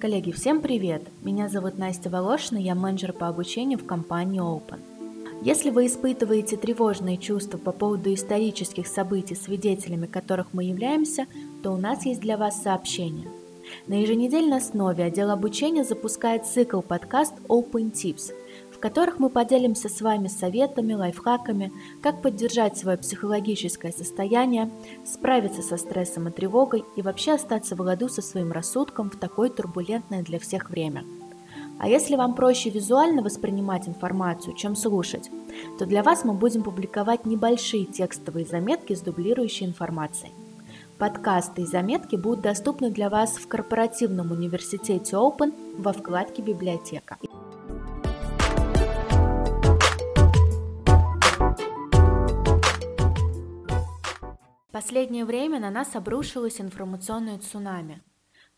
Коллеги, всем привет! Меня зовут Настя Волошина, я менеджер по обучению в компании Open. Если вы испытываете тревожные чувства по поводу исторических событий, свидетелями которых мы являемся, то у нас есть для вас сообщение. На еженедельной основе отдел обучения запускает цикл подкаст Open Tips – которых мы поделимся с вами советами, лайфхаками, как поддержать свое психологическое состояние, справиться со стрессом и тревогой и вообще остаться в ладу со своим рассудком в такое турбулентное для всех время. А если вам проще визуально воспринимать информацию, чем слушать, то для вас мы будем публиковать небольшие текстовые заметки с дублирующей информацией. Подкасты и заметки будут доступны для вас в корпоративном университете Open во вкладке «Библиотека». Последнее время на нас обрушилось информационное цунами.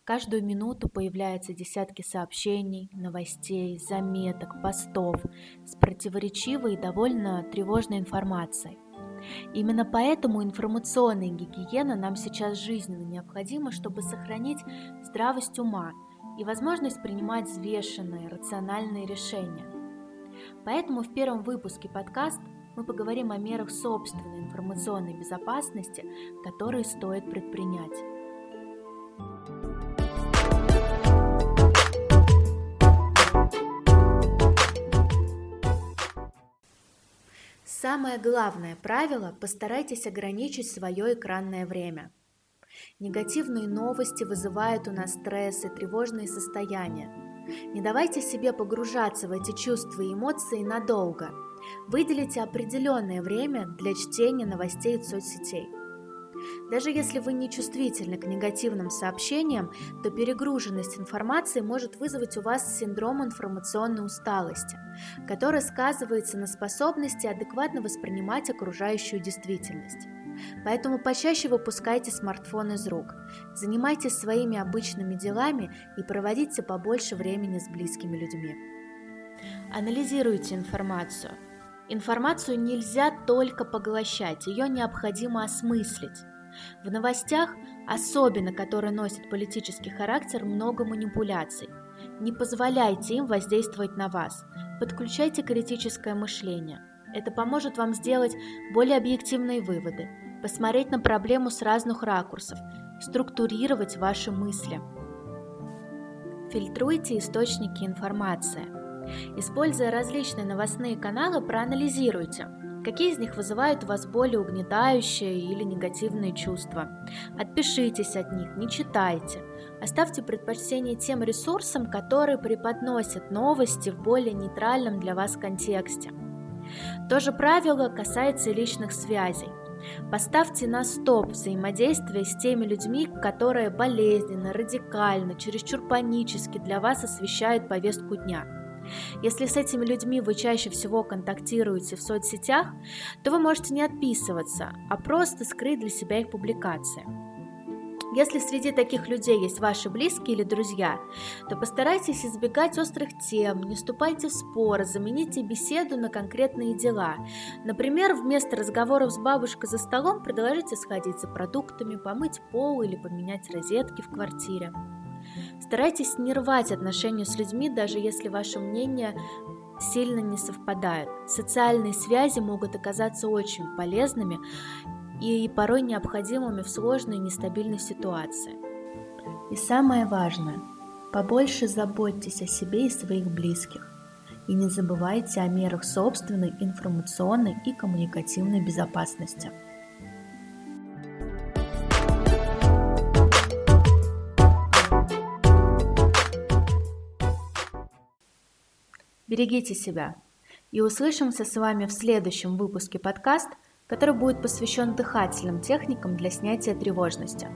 Каждую минуту появляются десятки сообщений, новостей, заметок, постов с противоречивой и довольно тревожной информацией. Именно поэтому информационная гигиена нам сейчас жизненно необходима, чтобы сохранить здравость ума и возможность принимать взвешенные, рациональные решения. Поэтому в первом выпуске подкаста мы поговорим о мерах собственной информационной безопасности, которые стоит предпринять. Самое главное правило – постарайтесь ограничить свое экранное время. Негативные новости вызывают у нас стресс и тревожные состояния. Не давайте себе погружаться в эти чувства и эмоции надолго – Выделите определенное время для чтения новостей из соцсетей. Даже если вы не чувствительны к негативным сообщениям, то перегруженность информации может вызвать у вас синдром информационной усталости, который сказывается на способности адекватно воспринимать окружающую действительность. Поэтому почаще выпускайте смартфон из рук, занимайтесь своими обычными делами и проводите побольше времени с близкими людьми. Анализируйте информацию – Информацию нельзя только поглощать, ее необходимо осмыслить. В новостях, особенно которые носят политический характер, много манипуляций. Не позволяйте им воздействовать на вас. Подключайте критическое мышление. Это поможет вам сделать более объективные выводы, посмотреть на проблему с разных ракурсов, структурировать ваши мысли. Фильтруйте источники информации – Используя различные новостные каналы, проанализируйте, какие из них вызывают у вас более угнетающие или негативные чувства. Отпишитесь от них, не читайте. Оставьте предпочтение тем ресурсам, которые преподносят новости в более нейтральном для вас контексте. То же правило касается личных связей. Поставьте на стоп взаимодействие с теми людьми, которые болезненно, радикально, чересчур панически для вас освещают повестку дня – если с этими людьми вы чаще всего контактируете в соцсетях, то вы можете не отписываться, а просто скрыть для себя их публикации. Если среди таких людей есть ваши близкие или друзья, то постарайтесь избегать острых тем, не вступайте в споры, замените беседу на конкретные дела. Например, вместо разговоров с бабушкой за столом предложите сходить за продуктами, помыть пол или поменять розетки в квартире. Старайтесь не рвать отношения с людьми, даже если ваше мнение сильно не совпадает. Социальные связи могут оказаться очень полезными и порой необходимыми в сложной и нестабильной ситуации. И самое важное, побольше заботьтесь о себе и своих близких. И не забывайте о мерах собственной информационной и коммуникативной безопасности. Берегите себя. И услышимся с вами в следующем выпуске подкаст, который будет посвящен дыхательным техникам для снятия тревожности.